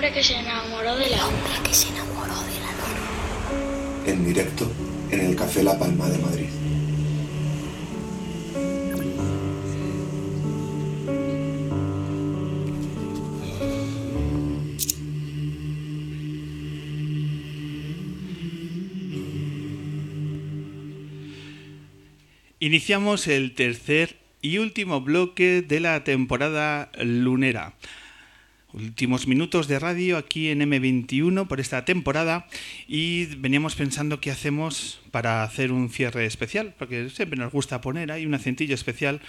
hombre que se enamoró de la hombre que se enamoró de la luna. En directo en el Café La Palma de Madrid. Iniciamos el tercer y último bloque de la temporada lunera. Últimos minutos de radio aquí en M21 por esta temporada y veníamos pensando qué hacemos para hacer un cierre especial, porque siempre nos gusta poner ahí un acentillo especial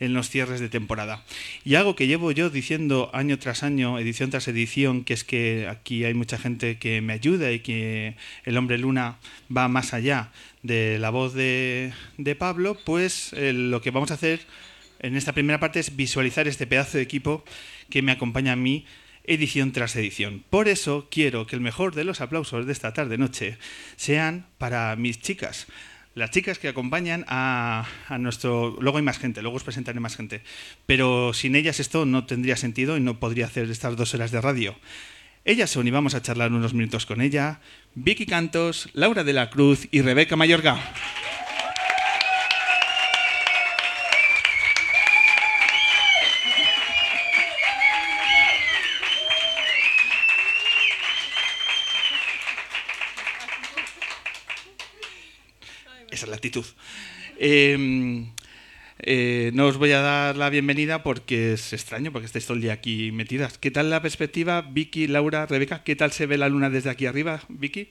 en los cierres de temporada. Y algo que llevo yo diciendo año tras año, edición tras edición, que es que aquí hay mucha gente que me ayuda y que el hombre luna va más allá de la voz de, Pablo, pues eh, lo que vamos a hacer en esta primera parte es visualizar este pedazo de equipo que me acompaña a mí edición tras edición. Por eso quiero que el mejor de los aplausos de esta tarde-noche sean para mis chicas las chicas que acompañan a, nuestro... Luego hay más gente, luego os presentaré más gente. Pero sin ellas esto no tendría sentido y no podría hacer estas dos horas de radio. Ellas son, y vamos a charlar unos minutos con ella, Vicky Cantos, Laura de la Cruz y Rebeca Mayorga. Actitud. Em, eh, no os voy a dar la bienvenida porque es extraño, porque estáis todo el día aquí metidas. ¿Qué tal la perspectiva? Vicky, Laura, Rebeca, ¿qué tal se ve la luna desde aquí arriba, Vicky?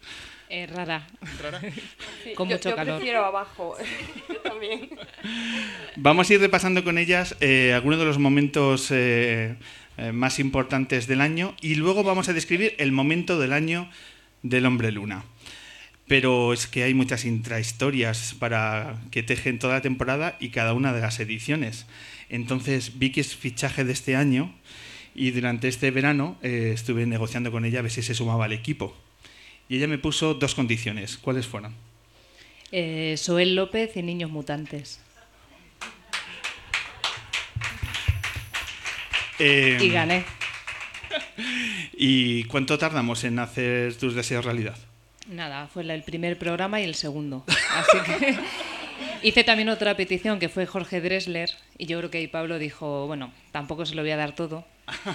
Eh, rara. ¿Rara? con mucho yo calor. prefiero abajo. yo también. Vamos a ir repasando con ellas eh, algunos de los momentos más importantes del año y luego vamos a describir el momento del año del hombre luna pero es que hay muchas intrahistorias para que tejen toda la temporada y cada una de las ediciones. Entonces Vicky es fichaje de este año y durante este verano eh, estuve negociando con ella a ver si se sumaba al equipo. Y ella me puso dos condiciones. ¿Cuáles fueron? Eh, Soel López y Niños Mutantes. Em, y gané. ¿Y cuánto tardamos en hacer tus deseos realidad? Nada, fue el primer programa y el segundo. Así que hice también otra petición que fue Jorge Dressler y yo creo que ahí Pablo dijo, bueno, tampoco se lo voy a dar todo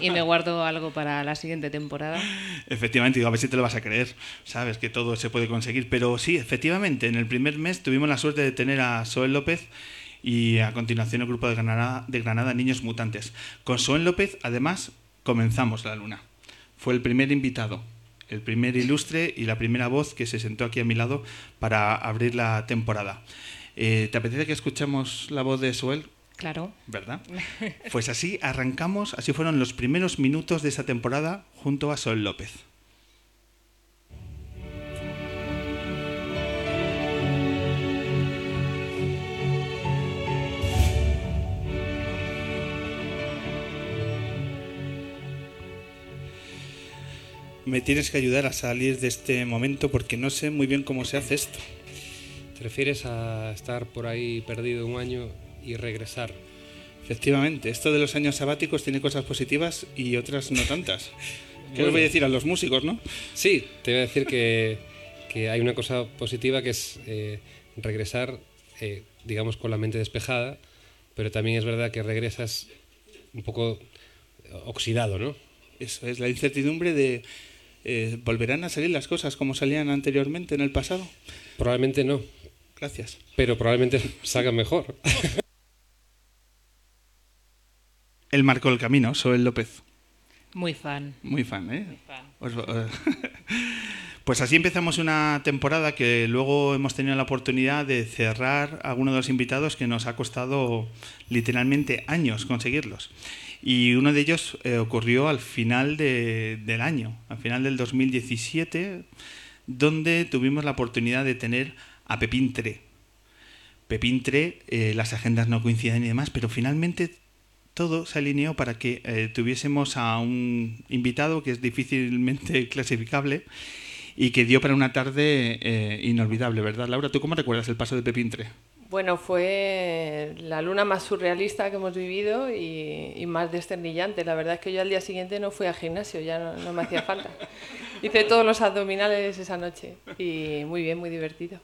y me guardo algo para la siguiente temporada. Efectivamente, digo, a ver si te lo vas a creer, sabes que todo se puede conseguir, pero sí, efectivamente, en el primer mes tuvimos la suerte de tener a Soel López y a continuación el grupo de Granada, de Granada Niños Mutantes. Con Soel López, además, comenzamos la luna. Fue el primer invitado el primer ilustre y la primera voz que se sentó aquí a mi lado para abrir la temporada. Eh, ¿Te apetece que escuchemos la voz de Suel? Claro. ¿Verdad? Pues así arrancamos, así fueron los primeros minutos de esa temporada junto a Sol López. Me tienes que ayudar a salir de este momento porque no sé muy bien cómo se hace esto. ¿Te refieres a estar por ahí perdido un año y regresar? Efectivamente, esto de los años sabáticos tiene cosas positivas y otras no tantas. ¿Qué les voy a decir a los músicos, no? Sí, te voy a decir que, hay una cosa positiva que es eh, regresar, eh, digamos, con la mente despejada, pero también es verdad que regresas un poco oxidado, ¿no? Eso es la incertidumbre de eh, ¿volverán a salir las cosas como salían anteriormente en el pasado? Probablemente no. Gracias. Pero probablemente salgan mejor. Él marcó el camino, Soel López. Muy fan. Muy fan, ¿eh? Pues, eh, pues, así empezamos una temporada que luego hemos tenido la oportunidad de cerrar a algunos de los invitados que nos ha costado literalmente años conseguirlos. Y uno de ellos eh, ocurrió al final del año, al final del 2017, donde tuvimos la oportunidad de tener a Pepín Tre. Pepín Tre, eh, las agendas no coinciden y demás, pero finalmente todo se alineó para que eh, tuviésemos a un invitado que es difícilmente clasificable y que dio para una tarde inolvidable, ¿verdad, Laura? ¿Tú cómo recuerdas el paso de Pepín Tre? Bueno, fue la luna más surrealista que hemos vivido y, y más desternillante. La verdad es que yo al día siguiente no fui al gimnasio, ya no, no me hacía falta. Hice todos los abdominales esa noche y muy bien, muy divertido.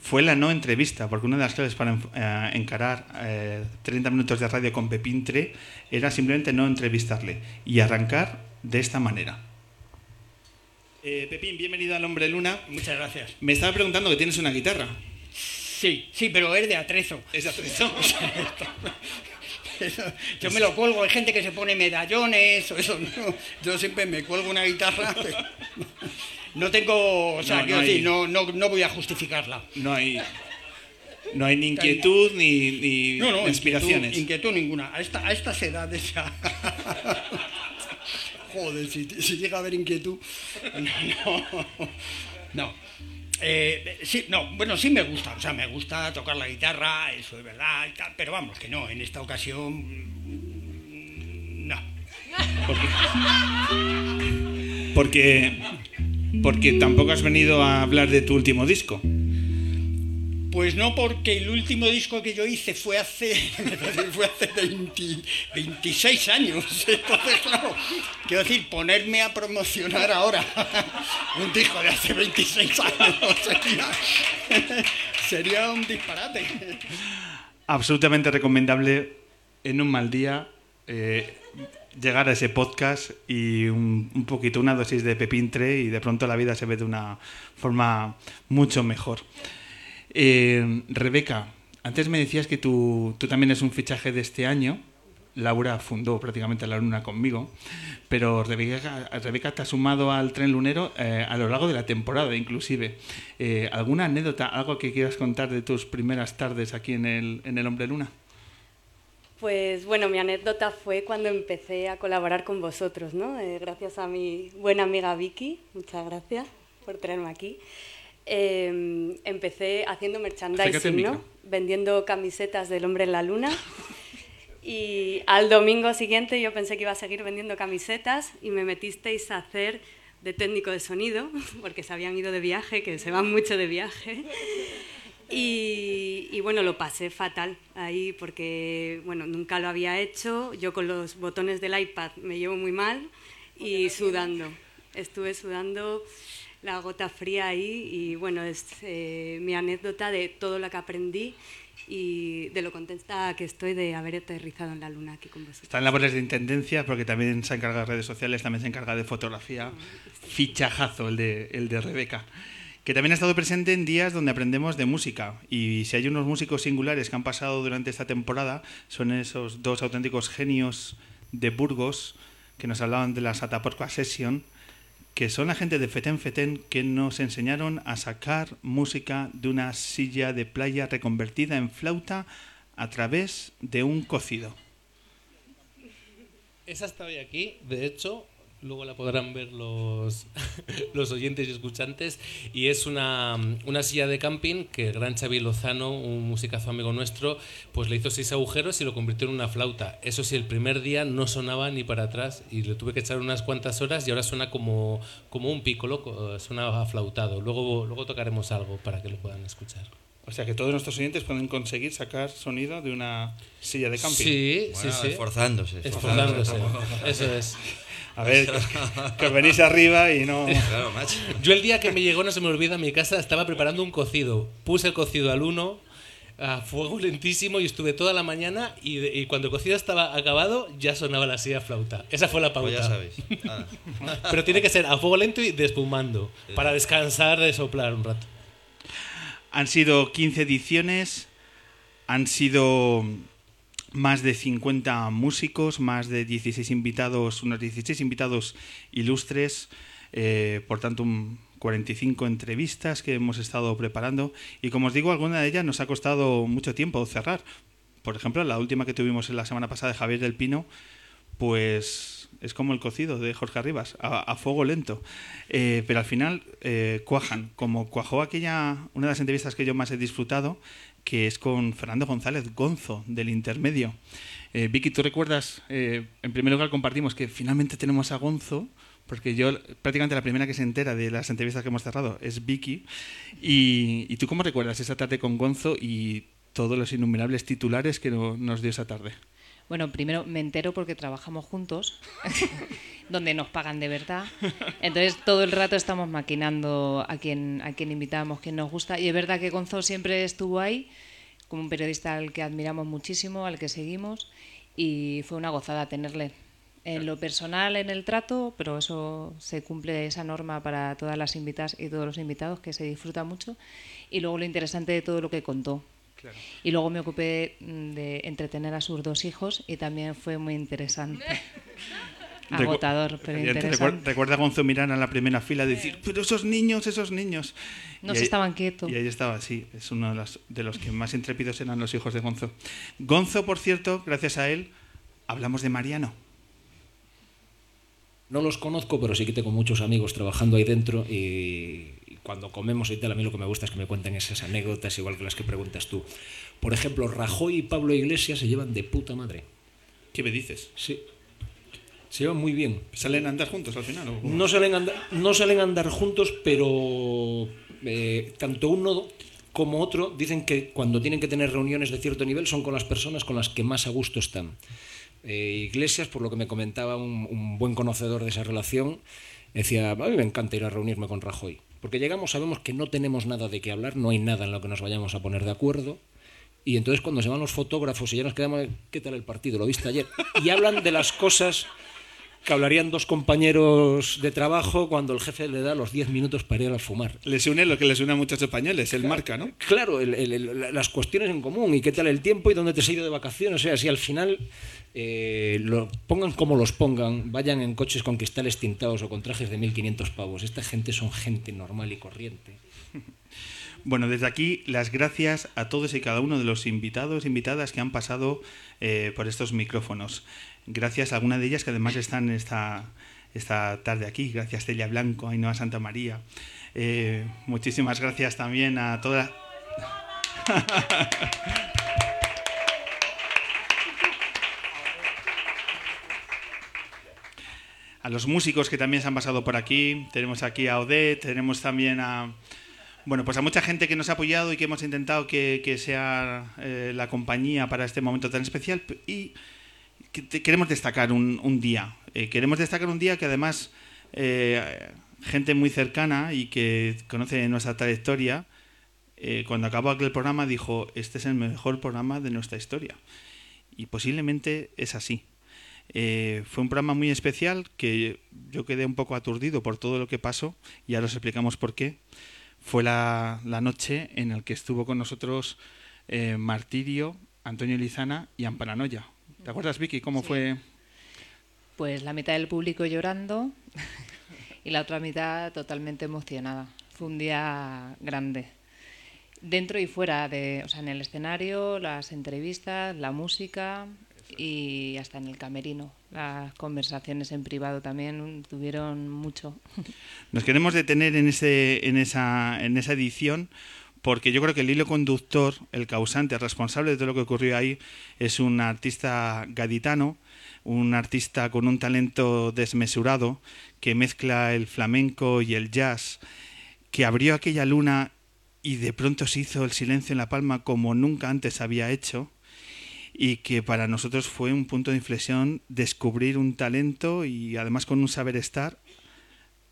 Fue la no entrevista, porque una de las claves para eh, encarar eh, 30 minutos de radio con Pepín Tre era simplemente no entrevistarle y arrancar de esta manera. Eh, Pepín, bienvenido al Hombre Luna. Muchas gracias. Me estaba preguntando que tienes una guitarra. Sí, sí, pero es de atrezo. ¿Es de atrezo? Eso, yo me lo cuelgo, hay gente que se pone medallones o eso, no. Yo siempre me cuelgo una guitarra. No tengo, o sea, No, no decir, no, no, no voy a justificarla. No hay, no hay ni inquietud ni, ni No, no, inspiraciones. Inquietud, inquietud ninguna. A, esta, a estas edades ya. Joder, si, si llega a haber inquietud. No. No. Eh, sí, no, bueno, sí me gusta, o sea, me gusta tocar la guitarra, eso es verdad, y tal, pero vamos, que no, en esta ocasión. No. Porque, porque tampoco has venido a hablar de tu último disco. Pues no, porque el último disco que yo hice fue hace, fue hace 20 26 años. Entonces, claro, quiero decir, ponerme a promocionar ahora un disco de hace 26 años sería, un disparate. Absolutamente recomendable en un mal día eh, llegar a ese podcast y un, un poquito, una dosis de Pepín Tre y de pronto la vida se ve de una forma mucho mejor. Eh, Rebeca, antes me decías que tú, tú también es un fichaje de este año. Laura fundó prácticamente la luna conmigo, pero Rebeca, Rebeca te ha sumado al tren lunero eh, a lo largo de la temporada, inclusive. Eh, ¿Alguna anécdota, algo que quieras contar de tus primeras tardes aquí en el, en el Hombre Luna? Pues bueno, mi anécdota fue cuando empecé a colaborar con vosotros, ¿no? Eh, gracias a mi buena amiga Vicky, muchas gracias por traerme aquí. Eh, empecé haciendo merchandising. ¿no? Vendiendo camisetas del hombre en la luna. Y al domingo siguiente yo pensé que iba a seguir vendiendo camisetas y me metisteis a hacer de técnico de sonido, porque se habían ido de viaje, que se van mucho de viaje. Y, y bueno, lo pasé fatal ahí porque bueno, nunca lo había hecho. Yo con los botones del iPad me llevo muy mal y sudando. Estuve sudando la gota fría ahí y bueno, es eh, mi anécdota de todo lo que aprendí y de lo contenta que estoy de haber aterrizado en la luna aquí con vosotros. Está en labores de intendencia porque también se encarga de redes sociales, también se encarga de fotografía. Fichajazo el de, el de Rebeca. Que también ha estado presente en días donde aprendemos de música. Y si hay unos músicos singulares que han pasado durante esta temporada, son esos dos auténticos genios de Burgos que nos hablaban de la Sataporca Session, que son la gente de Feten Feten que nos enseñaron a sacar música de una silla de playa reconvertida en flauta a través de un cocido. Esa está hoy aquí, de hecho, luego la podrán ver los, los oyentes y escuchantes, y es una, una silla de camping que el gran Xavi Lozano, un musicazo amigo nuestro, pues le hizo seis agujeros y lo convirtió en una flauta. Eso sí, el primer día no sonaba ni para atrás y le tuve que echar unas cuantas horas y ahora suena como, como un pícolo, suena aflautado. Luego, luego tocaremos algo para que lo puedan escuchar. O sea que todos nuestros oyentes pueden conseguir sacar sonido de una silla de camping. Sí, Bueno, sí, sí. esforzándose. Esforzándose. Eso es. A ver, que, os- venís arriba y no... Claro, macho. Yo el día que me llegó, no se me olvida, a mi casa estaba preparando un cocido. Puse el cocido al uno, a fuego lentísimo, y estuve toda la mañana. Y, cuando el cocido estaba acabado, ya sonaba la silla flauta. Esa fue la pauta. Pues ya sabéis. Nada. Pero tiene que ser a fuego lento y despumando. Para descansar de soplar un rato. Han sido 15 ediciones, han sido más de 50 músicos, más de 16 invitados, unos 16 invitados ilustres, eh, por tanto un 45 entrevistas que hemos estado preparando y como os digo, alguna de ellas nos ha costado mucho tiempo cerrar. Por ejemplo, la última que tuvimos en la semana pasada de Javier del Pino, pues es como el cocido de Jorge Arribas, a, fuego lento. Eh, pero al final eh, cuajan, como cuajó aquella, una de las entrevistas que yo más he disfrutado, que es con Fernando González Gonzo, del Intermedio. Eh, Vicky, ¿tú recuerdas? eh, en primer lugar compartimos que finalmente tenemos a Gonzo, porque yo prácticamente la primera que se entera de las entrevistas que hemos cerrado es Vicky. ¿Y, tú cómo recuerdas esa tarde con Gonzo y todos los innumerables titulares que no- nos dio esa tarde? Bueno, primero me entero porque trabajamos juntos, donde nos pagan de verdad. Entonces todo el rato estamos maquinando a quien, a quien invitamos, quien nos gusta. Y es verdad que Gonzo siempre estuvo ahí, como un periodista al que admiramos muchísimo, al que seguimos, y fue una gozada tenerle. En lo personal, en el trato, pero eso se cumple esa norma para todas las invitadas y todos los invitados, que se disfruta mucho. Y luego lo interesante de todo lo que contó, y luego me ocupé mm, de entretener a sus dos hijos y también fue muy interesante. Agotador, pero interesante. Recuerda a Gonzo mirar en la primera fila y decir, pero esos niños, esos niños. No se estaban quietos. Y ahí estaba, sí, es uno de los, de los que más intrépidos eran los hijos de Gonzo. Gonzo, por cierto, gracias a él, hablamos de Mariano. No los conozco, pero sí que tengo muchos amigos trabajando ahí dentro y cuando comemos y tal, a mí lo que me gusta es que me cuenten esas anécdotas igual que las que preguntas tú. Por ejemplo, Rajoy y Pablo Iglesias se llevan de puta madre. ¿Qué me dices? Sí. Se llevan muy bien. ¿Salen a andar juntos al final? o? No salen a andar, no salen a andar juntos, pero eh, tanto uno como otro dicen que cuando tienen que tener reuniones de cierto nivel son con las personas con las que más a gusto están. Eh, Iglesias, por lo que me comentaba un, un buen conocedor de esa relación, decía, a mí me encanta ir a reunirme con Rajoy, porque llegamos, sabemos que no tenemos nada de qué hablar, no hay nada en lo que nos vayamos a poner de acuerdo, y entonces cuando se van los fotógrafos y ya nos quedamos, ¿qué tal el partido? ¿Lo viste ayer? Y hablan de las cosas que hablarían dos compañeros de trabajo cuando el jefe le da los 10 minutos para ir a fumar. Les une lo que les une a muchos españoles, el marca, ¿no? Claro, el- el- el- las cuestiones en común y qué tal el tiempo y dónde te has ido de vacaciones. O sea, si al final eh, pongan como los pongan, vayan en coches con cristales tintados o con trajes de 1500 pavos. Esta gente son gente normal y corriente. Bueno, desde aquí las gracias a todos y cada uno de los invitados, invitadas que han pasado eh, por estos micrófonos. Gracias a algunas de ellas que además están esta, esta tarde aquí. Gracias Celia Blanco, Ainhoa Santa María. Eh, muchísimas gracias también a todas. a los músicos que también se han pasado por aquí. Tenemos aquí a Odette, tenemos también a, bueno, pues a mucha gente que nos ha apoyado y que hemos intentado que, que sea eh, la compañía para este momento tan especial. Y queremos destacar un, un día. Eh, queremos destacar un día que además eh, gente muy cercana y que conoce nuestra trayectoria, cuando acabó aquel programa dijo, este es el mejor programa de nuestra historia. Y posiblemente es así. Eh, fue un programa muy especial que yo quedé un poco aturdido por todo lo que pasó y ahora os explicamos por qué. Fue la, la noche en la que estuvo con nosotros eh, Martirio, Antonio Lizana y Amparanoia. ¿Te acuerdas, Vicky, cómo fue? Pues la mitad del público llorando y la otra mitad totalmente emocionada. Fue un día grande. Dentro y fuera, de, o sea, en el escenario, las entrevistas, la música y hasta en el camerino. Las conversaciones en privado también tuvieron mucho. Nos queremos detener en, ese, en, esa, en esa edición porque yo creo que el hilo conductor, el causante, el responsable de todo lo que ocurrió ahí, es un artista gaditano, un artista con un talento desmesurado que mezcla el flamenco y el jazz, que abrió aquella luna y de pronto se hizo el silencio en la palma como nunca antes había hecho y que para nosotros fue un punto de inflexión descubrir un talento y además con un saber estar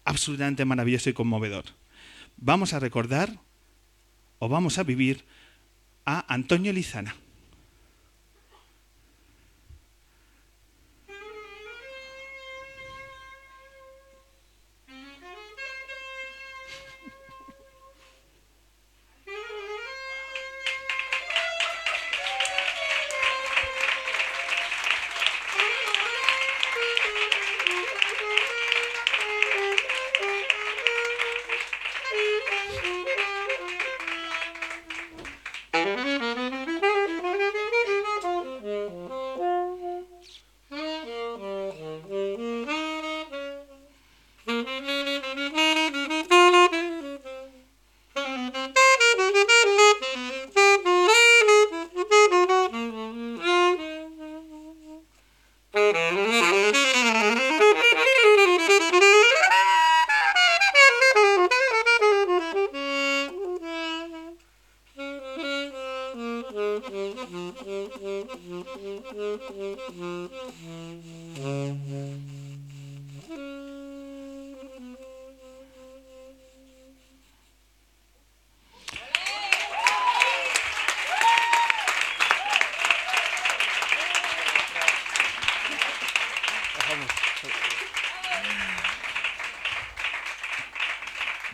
absolutamente maravilloso y conmovedor. Vamos a recordar o vamos a vivir a Antonio Lizana.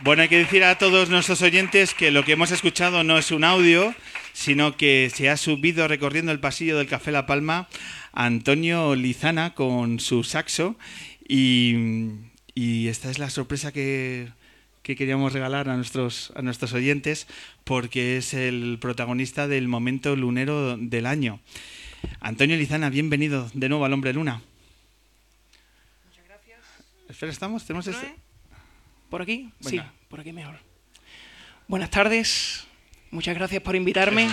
Bueno, hay que decir a todos nuestros oyentes que lo que hemos escuchado no es un audio, sino que se ha subido recorriendo el pasillo del Café La Palma Antonio Lizana con su saxo y, y esta es la sorpresa que, que queríamos regalar a nuestros, a nuestros oyentes porque es el protagonista del momento lunero del año. Antonio Lizana, bienvenido de nuevo al Hombre Luna. Muchas gracias. Espera, ¿estamos? ¿Tenemos ¿No este? ¿Por aquí? Venga. Sí, por aquí mejor. Buenas tardes. Muchas gracias por invitarme.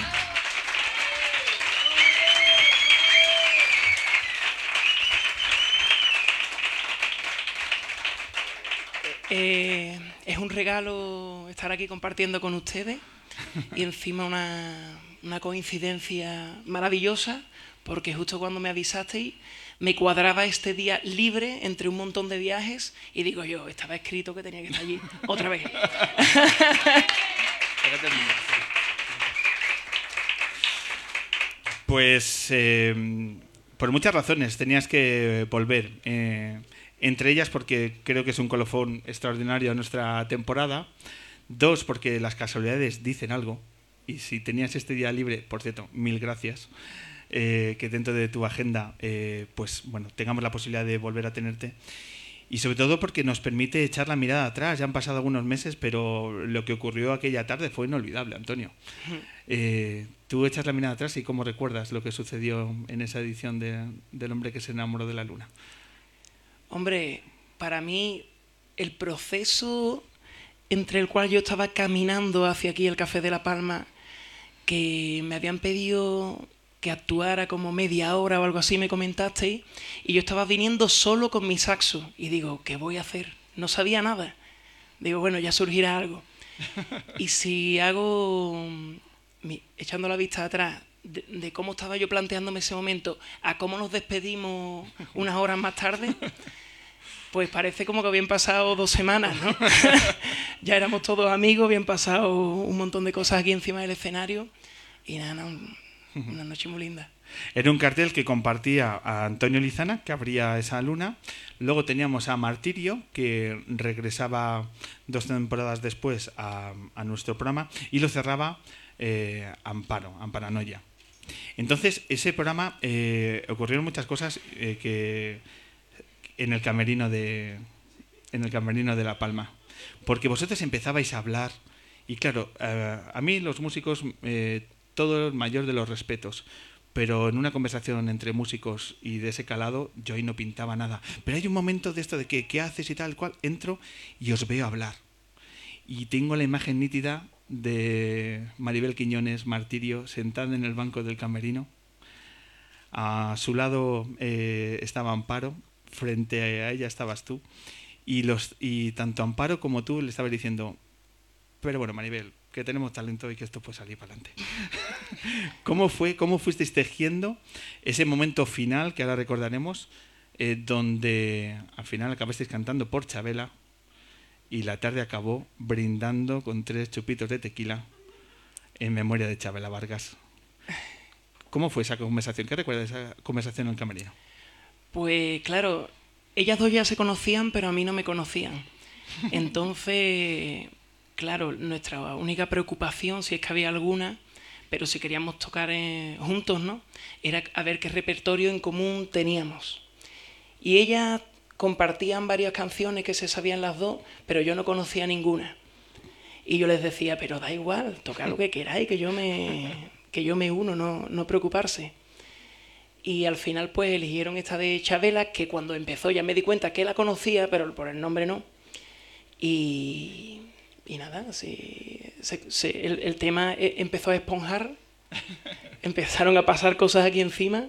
Eh, es un regalo estar aquí compartiendo con ustedes y encima una, una coincidencia maravillosa porque justo cuando me avisasteis me cuadraba este día libre entre un montón de viajes y digo yo, estaba escrito que tenía que estar allí otra vez. Pues eh, por muchas razones tenías que volver. eh, entre ellas porque creo que es un colofón extraordinario a nuestra temporada. Dos, porque las casualidades dicen algo. Y si tenías este día libre, por cierto, mil gracias. Eh, que dentro de tu agenda, eh, pues bueno, tengamos la posibilidad de volver a tenerte. Y sobre todo porque nos permite echar la mirada atrás. Ya han pasado algunos meses, pero lo que ocurrió aquella tarde fue inolvidable, Antonio. Eh, tú echas la mirada atrás y cómo recuerdas lo que sucedió en esa edición de, del hombre que se enamoró de la luna. Hombre, para mí el proceso entre el cual yo estaba caminando hacia aquí el Café de la Palma, que me habían pedido que actuara como media hora o algo así, me comentasteis, y yo estaba viniendo solo con mi saxo, y digo, ¿qué voy a hacer? No sabía nada. Digo, bueno, ya surgirá algo. Y si hago, mi- echando la vista atrás, de, de cómo estaba yo planteándome ese momento, a cómo nos despedimos unas horas más tarde, pues parece como que habían pasado dos semanas, ¿no? ya éramos todos amigos, habían pasado un montón de cosas aquí encima del escenario, y nada, no, una noche muy linda. Era un cartel que compartía a Antonio Lizana, que abría esa luna. Luego teníamos a Martirio, que regresaba dos temporadas después a, a nuestro programa. Y lo cerraba eh, Amparo, Amparanoia. Entonces, ese programa eh, ocurrieron muchas cosas eh, que en el camerino de en el camerino de La Palma. Porque vosotros empezabais a hablar y claro, eh, a mí los músicos todo el mayor de los respetos, pero en una conversación entre músicos y de ese calado yo ahí no pintaba nada. Pero hay un momento de esto de que qué haces y tal cual, entro y os veo hablar. Y tengo la imagen nítida de Maribel Quiñones, Martirio, sentada en el banco del camerino. A su lado eh, estaba Amparo, frente a ella estabas tú. Y, los, y tanto Amparo como tú le estabas diciendo, pero bueno, Maribel, que tenemos talento y que esto puede salir para adelante. ¿Cómo fue, cómo fuisteis tejiendo ese momento final que ahora recordaremos, eh, donde al final acabasteis cantando por Chabela y la tarde acabó brindando con tres chupitos de tequila en memoria de Chabela Vargas? ¿Cómo fue esa conversación? ¿Qué recuerdas de esa conversación en el camerino? Pues claro, ellas dos ya se conocían, pero a mí no me conocían. Entonces, claro, nuestra única preocupación, si es que había alguna, pero si queríamos tocar eh, juntos, ¿no? Era a ver qué repertorio en común teníamos. Y ellas compartían varias canciones que se sabían las dos, pero yo no conocía ninguna. Y yo les decía, pero da igual, toca lo que queráis, que yo me, que yo me uno, no, no preocuparse. Y al final pues eligieron esta de Chabela, que cuando empezó ya me di cuenta que la conocía, pero por el nombre no. Y, y nada, sí, se- se- el, el tema eh, empezó a esponjar, empezaron a pasar cosas aquí encima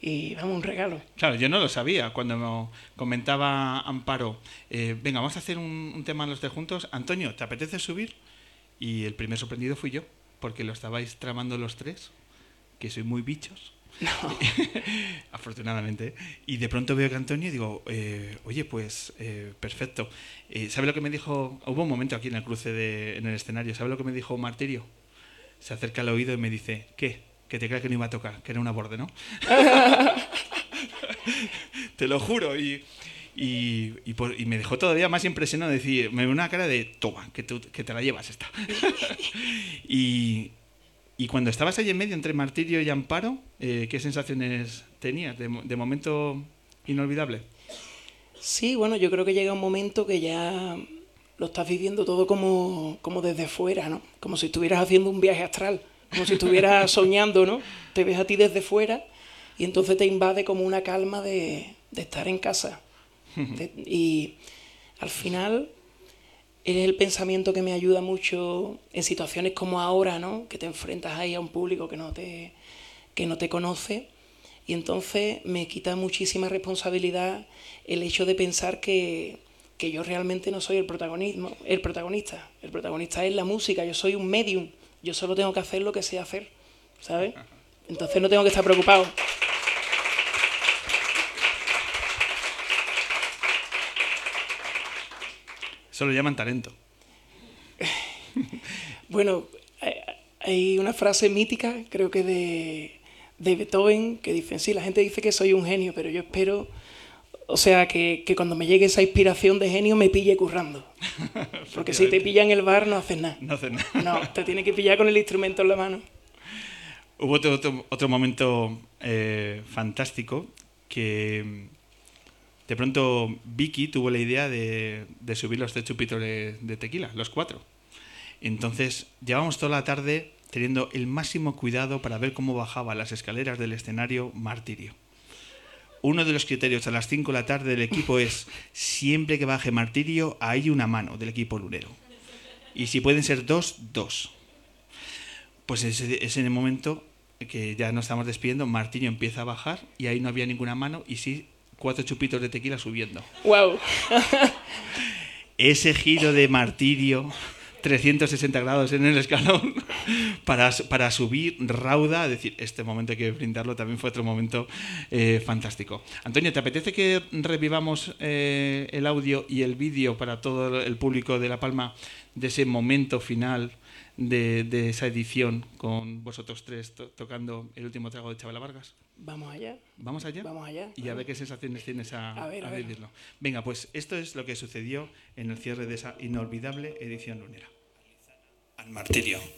y vamos, un regalo. Claro, yo no lo sabía. Cuando me comentaba Amparo, eh, venga, vamos a hacer un, un tema los de juntos. Antonio, ¿te apetece subir? Y el primer sorprendido fui yo, porque lo estabais tramando los tres. que soy muy bichos. Afortunadamente. Y de pronto veo que Antonio y digo, eh, oye, pues eh, perfecto. Eh, ¿Sabe lo que me dijo? Hubo un momento aquí en el cruce de, en el escenario. ¿Sabe lo que me dijo Martirio? Se acerca al oído y me dice, ¿qué? Que te creas que no iba a tocar, que era una borde, ¿no? te lo juro. Y, y, por- me dejó todavía más impresionado decir, me dio una cara de, toma, que, tú- que te la llevas esta. y, y cuando estabas ahí en medio entre Martirio y Amparo, eh, ¿qué sensaciones tenías? De, mo- de momento inolvidable. Sí, bueno, yo creo que llega un momento que ya lo estás viviendo todo como, como desde fuera, ¿no? Como si estuvieras haciendo un viaje astral, como si estuvieras soñando, ¿no? Te ves a ti desde fuera y entonces te invade como una calma de, de estar en casa. De- y al final es el pensamiento que me ayuda mucho en situaciones como ahora, ¿no? Que te enfrentas ahí a un público que no te, que no te conoce. Y entonces me quita muchísima responsabilidad el hecho de pensar que, que yo realmente no soy el, protagonismo, el protagonista. El protagonista es la música, yo soy un medium. Yo solo tengo que hacer lo que sé hacer, ¿sabes? Entonces no tengo que estar preocupado. Eso lo llaman talento. Bueno, hay- hay una frase mítica, creo que de, de Beethoven, que dice, sí, la gente dice que soy un genio, pero yo espero, o sea, que, que cuando me llegue esa inspiración de genio me pille currando. Porque si te pilla en el bar no haces nada. No hacen nada. No, te tiene que pillar con el instrumento en la mano. Hubo otro, otro, otro momento eh, fantástico que de pronto Vicky tuvo la idea de, subir los tres chupitos de, tequila, los cuatro. Entonces llevamos toda la tarde teniendo el máximo cuidado para ver cómo bajaba las escaleras del escenario Martirio. Uno de los criterios a las 5 de la tarde del equipo es siempre que baje Martirio hay una mano del equipo lunero. Y si pueden ser dos, dos. Pues es, en el momento que ya nos estamos despidiendo, Martiño empieza a bajar y ahí no había ninguna mano y sí cuatro chupitos de tequila subiendo. ¡Wow! Ese giro de martirio, 360 grados en el escalón, para, para subir rauda, es decir, este momento hay que brindarlo, también fue otro momento eh, fantástico. Antonio, ¿te apetece que revivamos eh, el audio y el vídeo para todo el público de La Palma de ese momento final de, de esa edición con vosotros tres to- tocando el último trago de Chabela Vargas? Vamos allá. ¿Vamos allá? Vamos allá. Y a ver qué sensaciones tienes a, A ver, a a ver. vivirlo. Venga, pues esto es lo que sucedió en el cierre de esa inolvidable edición lunera. Al martirio.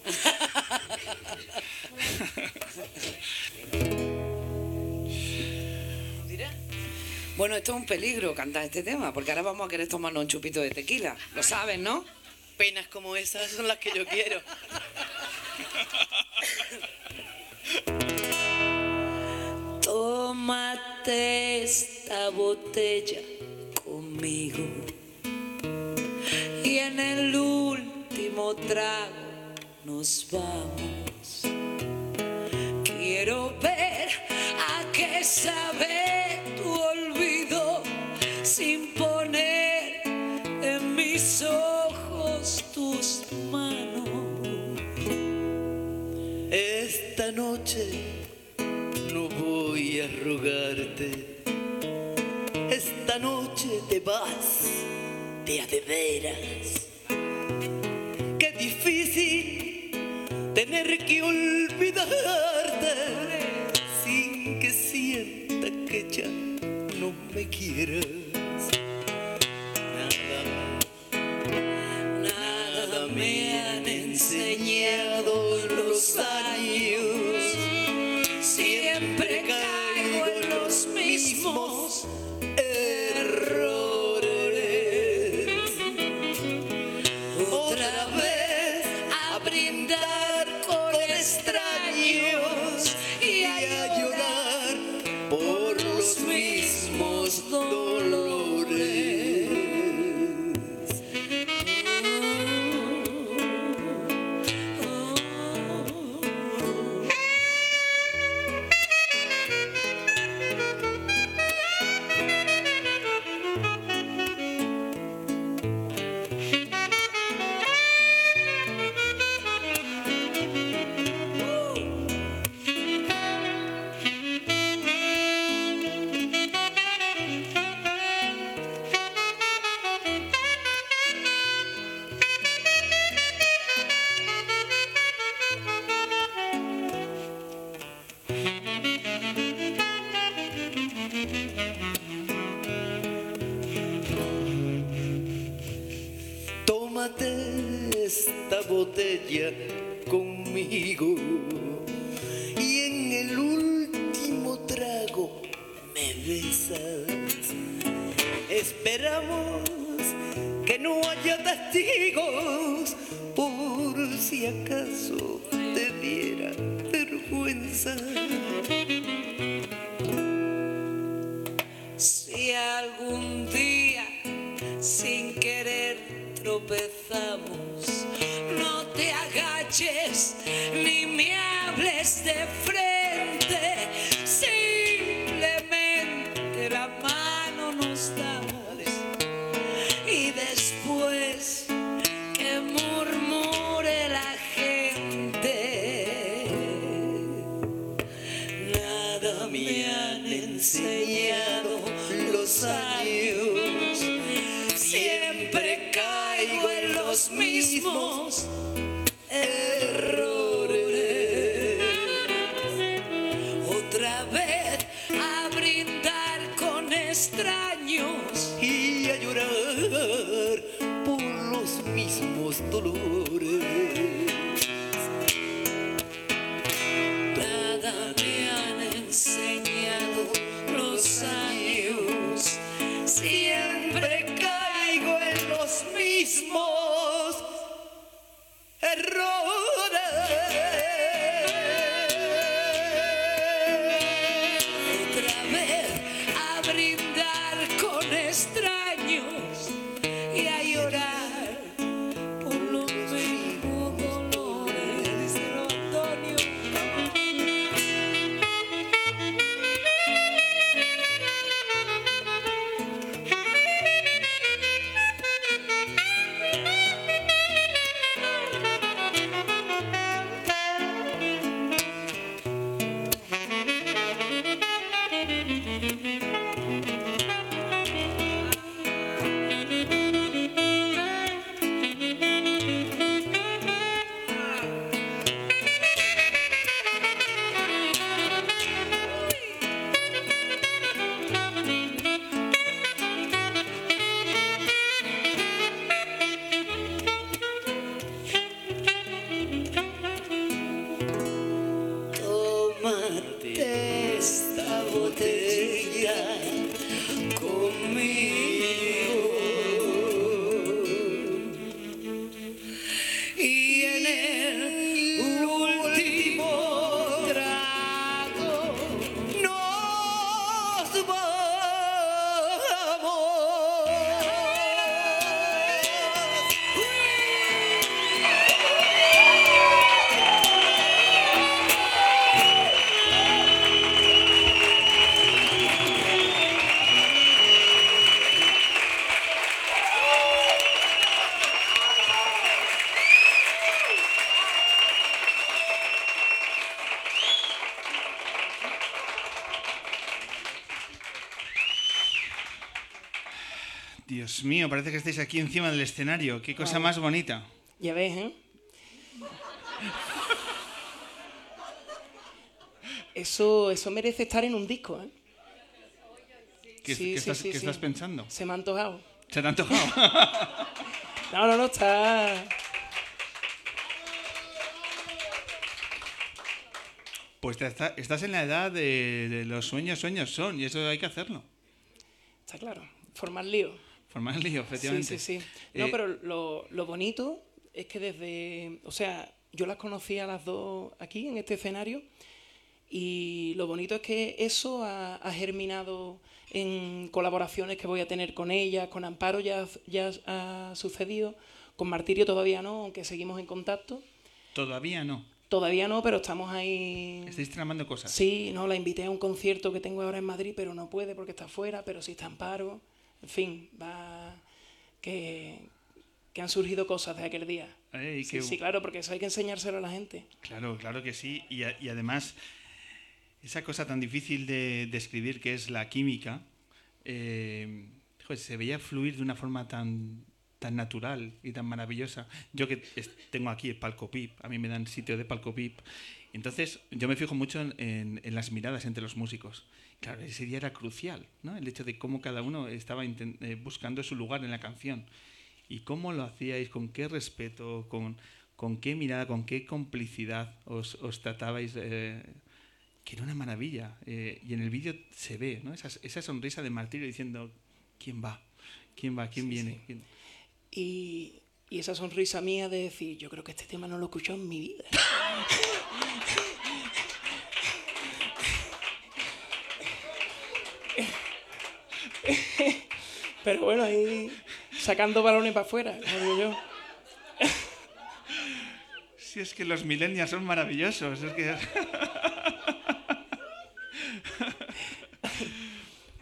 Bueno, esto es un peligro cantar este tema, porque ahora vamos a querer tomarnos un chupito de tequila. Lo sabes, ¿no? Penas como esas son las que yo quiero. Tómate esta botella conmigo. Y en el último trago nos vamos. Quiero ver a qué sabe tu olvido sin poner en mis ojos tus manos. Esta noche a. Esta noche te vas de a de veras. Qué difícil tener que olvidarte sin que sienta que ya no me quieras. Si acaso te diera vergüenza. Mío, parece que estáis aquí encima del escenario. Qué cosa más bonita. Ya ves, ¿eh? Eso, eso merece estar en un disco, ¿eh? ¿Qué, Sí, qué sí, estás, sí, qué sí. estás pensando? Se me ha antojado. ¿Se te ha antojado? No, no, no, está... pues te está- estás en la edad de, de los sueños, sueños son, y eso hay que hacerlo. Está claro. Formar lío. Formar lío, efectivamente. Sí, sí, sí. No, Eh, pero lo, lo bonito es que desde... O sea, yo las conocí a las dos aquí, en este escenario, y lo bonito es que eso ha, ha germinado en colaboraciones que voy a tener con ellas, con Amparo ya, ya ha sucedido, con Martirio todavía no, aunque seguimos en contacto. Todavía no. Todavía no, pero estamos ahí... Estáis tramando cosas. Sí, no, la invité a un concierto que tengo ahora en Madrid, pero no puede porque está fuera, pero sí está en paro. En fin, va que, que han surgido cosas de aquel día. Ey, sí, sí, claro, porque eso hay que enseñárselo a la gente. Claro, claro que sí. Y, a- y además, esa cosa tan difícil de describir que es la química, eh, joder, se veía fluir de una forma tan, tan natural y tan maravillosa. Yo que tengo aquí el palco PIP, a mí me dan sitio de palco PIP. Entonces, yo me fijo mucho en, en- en las miradas entre los músicos. Claro, ese día era crucial, ¿no? El hecho de cómo cada uno estaba eh, buscando su lugar en la canción. Y cómo lo hacíais, con qué respeto, con, con qué mirada, con qué complicidad os, os tratabais, eh, que era una maravilla. Eh, y en el vídeo se ve ¿no? esa, esa sonrisa de martirio diciendo, ¿quién va? ¿Quién va? ¿Quién Sí, viene? sí. ¿Quién-?". Y, y esa sonrisa mía de decir, yo creo que este tema no lo he escuchado en mi vida. Pero bueno, ahí sacando balones para afuera, como digo yo. Si es que los millennials son maravillosos. Es que...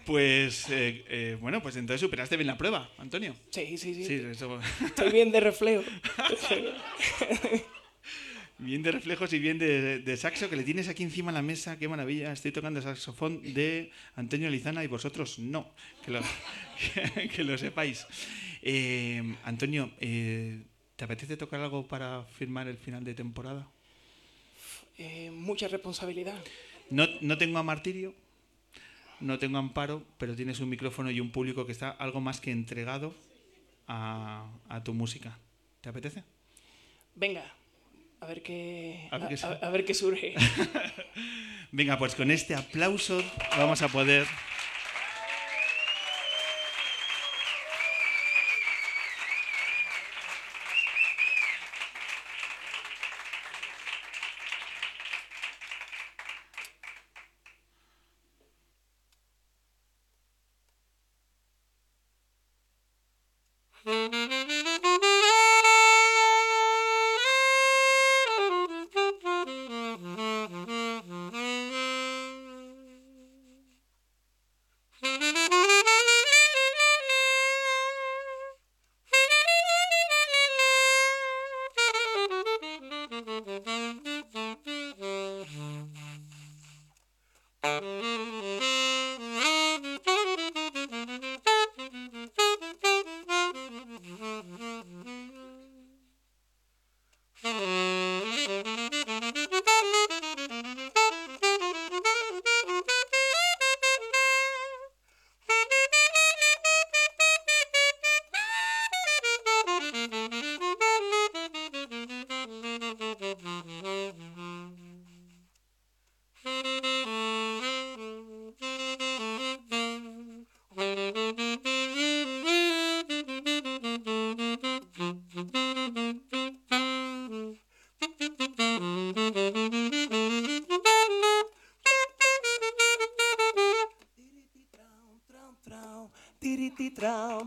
Pues eh, eh, bueno, pues entonces superaste bien la prueba, Antonio. Sí, sí, sí. Sí, eso- Estoy bien de reflejo. Bien de reflejos y bien de, de saxo, que le tienes aquí encima en la mesa, qué maravilla. Estoy tocando el saxofón de Antonio Lizana y vosotros no, que lo, que, que lo sepáis. Eh, Antonio, eh, ¿te apetece tocar algo para firmar el final de temporada? Eh, mucha responsabilidad. No, no tengo a Martirio, no tengo amparo, pero tienes un micrófono y un público que está algo más que entregado a, a tu música. ¿Te apetece? Venga, a ver qué, A ver qué a- ver qué surge. Venga, pues con este aplauso vamos a poder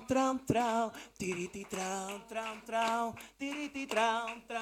tram, tram, tiriti tram, tram, tram, tiriti tram, tram.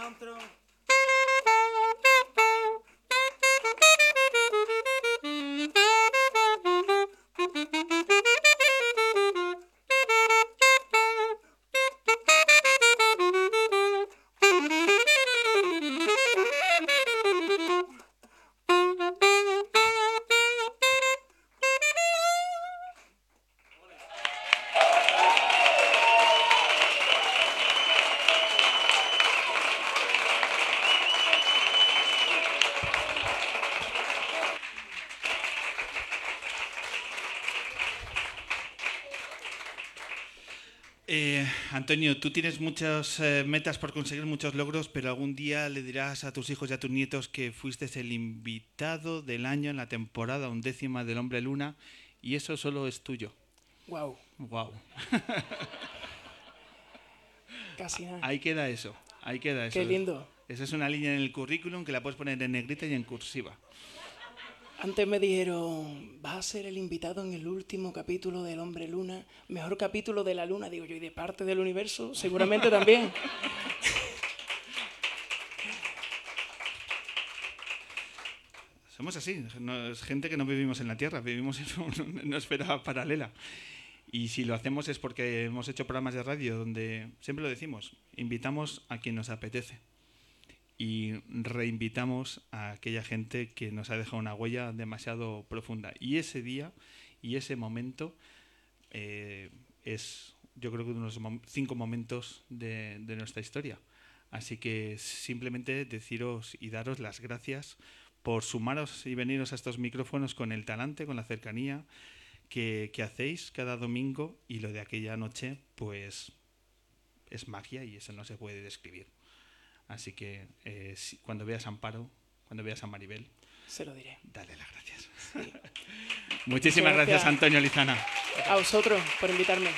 Antonio, tú tienes muchas eh, metas por conseguir muchos logros, pero algún día le dirás a tus hijos y a tus nietos que fuiste el invitado del año en la temporada undécima del Hombre Luna y eso solo es tuyo. Wow, Wow. casi nada. Ahí queda eso. Ahí queda eso. Qué lindo. Esa es una línea en el currículum que la puedes poner en negrita y en cursiva. Antes me dijeron, vas a ser el invitado en el último capítulo del Hombre Luna, mejor capítulo de la Luna, digo yo, y de parte del universo, seguramente también. Somos así, es gente que no vivimos en la Tierra, vivimos en una esfera paralela. Y si lo hacemos es porque hemos hecho programas de radio donde, siempre lo decimos, invitamos a quien nos apetece. Y reinvitamos a aquella gente que nos ha dejado una huella demasiado profunda. Y ese día y ese momento eh, es, yo creo que uno de los cinco momentos de, nuestra historia. Así que simplemente deciros y daros las gracias por sumaros y veniros a estos micrófonos con el talante, con la cercanía que hacéis cada domingo y lo de aquella noche, pues es magia y eso no se puede describir. Así que eh, si- cuando veas a Amparo, cuando veas a Maribel, Se lo diré. dale las gracias. Sí. Muchísimas Muchas gracias, Antonio Lizana. A vosotros por invitarme.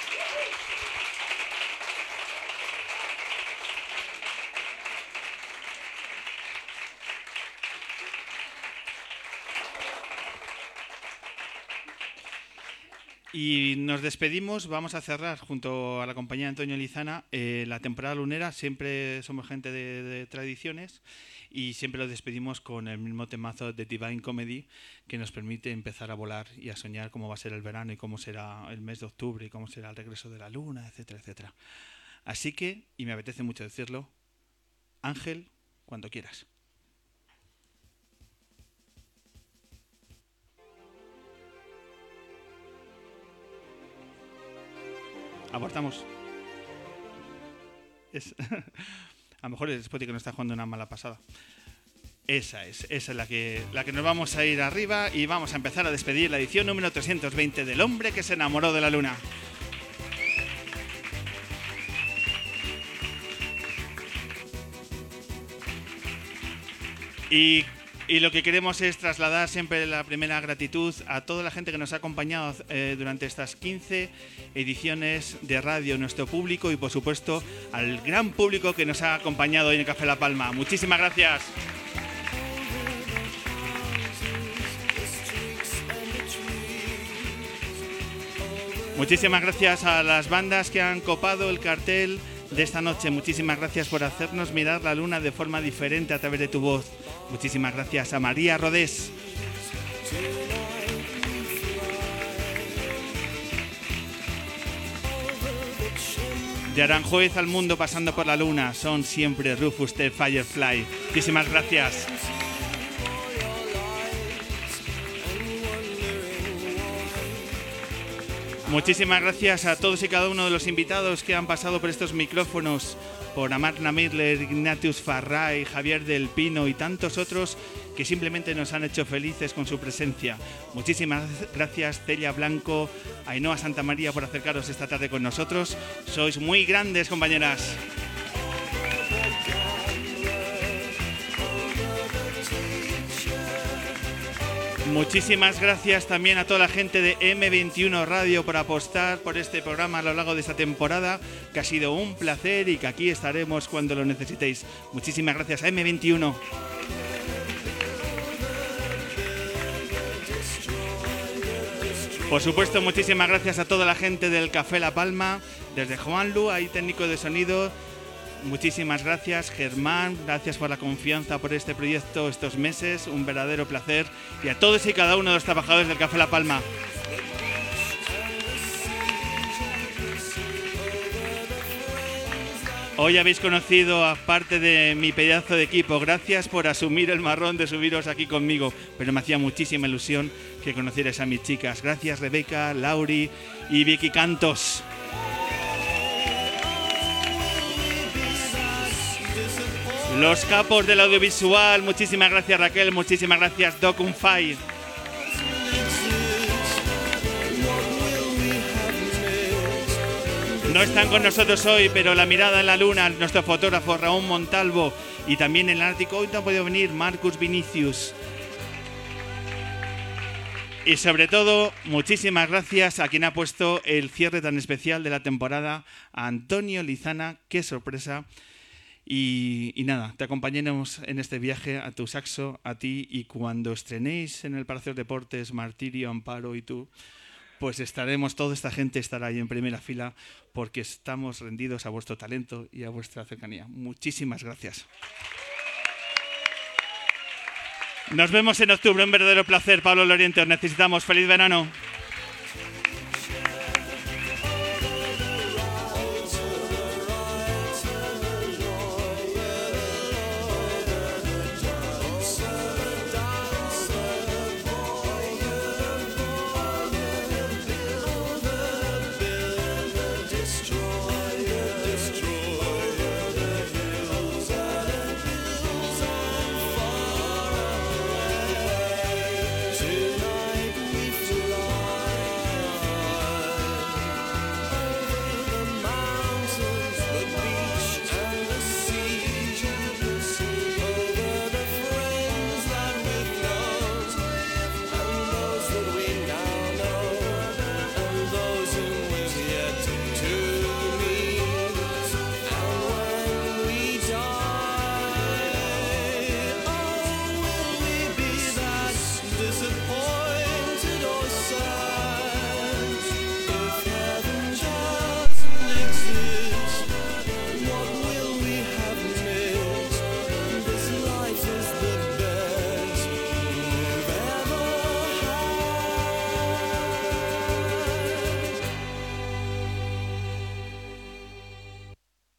Y nos despedimos, vamos a cerrar junto a la compañía Antonio Lizana eh, la temporada lunera, siempre somos gente de, de tradiciones y siempre lo despedimos con el mismo temazo de Divine Comedy que nos permite empezar a volar y a soñar cómo va a ser el verano y cómo será el mes de octubre y cómo será el regreso de la luna, etcétera, etcétera. Así que, y me apetece mucho decirlo, Ángel, cuando quieras. Abortamos. A lo mejor es Spotty que nos está jugando una mala pasada. Esa es, esa es la que, la que nos vamos a ir arriba y vamos a empezar a despedir la edición número 320 del hombre que se enamoró de la luna. Y, y lo que queremos es trasladar siempre la primera gratitud a toda la gente que nos ha acompañado eh, durante estas 15 ediciones de radio, nuestro público y por supuesto al gran público que nos ha acompañado hoy en Café La Palma. Muchísimas gracias. Muchísimas gracias a las bandas que han copado el cartel de esta noche. Muchísimas gracias por hacernos mirar la luna de forma diferente a través de tu voz. Muchísimas gracias a María Rodés. De Aranjuez al mundo pasando por la luna, son siempre Rufus the Firefly. Muchísimas gracias. Muchísimas gracias a todos y cada uno de los invitados que han pasado por estos micrófonos, por Amarna Midler, Ignatius Farray, Javier del Pino y tantos otros que simplemente nos han hecho felices con su presencia. Muchísimas gracias Celia Blanco, Ainhoa Santa María por acercaros esta tarde con nosotros. Sois muy grandes compañeras. Muchísimas gracias también a toda la gente de M21 Radio por apostar por este programa a lo largo de esta temporada, que ha sido un placer y que aquí estaremos cuando lo necesitéis. Muchísimas gracias a M21. Por supuesto, muchísimas gracias a toda la gente del Café La Palma, desde Juan Lu, ahí técnico de sonido. Muchísimas gracias, Germán. Gracias por la confianza por este proyecto estos meses. Un verdadero placer. Y a todos y cada uno de los trabajadores del Café La Palma. Hoy habéis conocido a parte de mi pedazo de equipo. Gracias por asumir el marrón de subiros aquí conmigo. Pero me hacía muchísima ilusión que conocierais a mis chicas. Gracias Rebeca, Lauri y Vicky Cantos. Los capos del audiovisual, muchísimas gracias Raquel, muchísimas gracias Doc. No están con nosotros hoy, pero la mirada en la luna, nuestro fotógrafo Raúl Montalvo y también el Ártico, hoy no ha podido venir Marcus Vinicius. Y sobre todo, muchísimas gracias a quien ha puesto el cierre tan especial de la temporada, Antonio Lizana, qué sorpresa. Y, nada, te acompañaremos en este viaje a tu saxo, a ti, y cuando estrenéis en el Palacio de Deportes Martirio, Amparo y tú, pues estaremos, toda esta gente estará ahí en primera fila porque estamos rendidos a vuestro talento y a vuestra cercanía. Muchísimas gracias. Nos vemos en octubre, un verdadero placer, Pablo Loriente, os necesitamos. Feliz verano.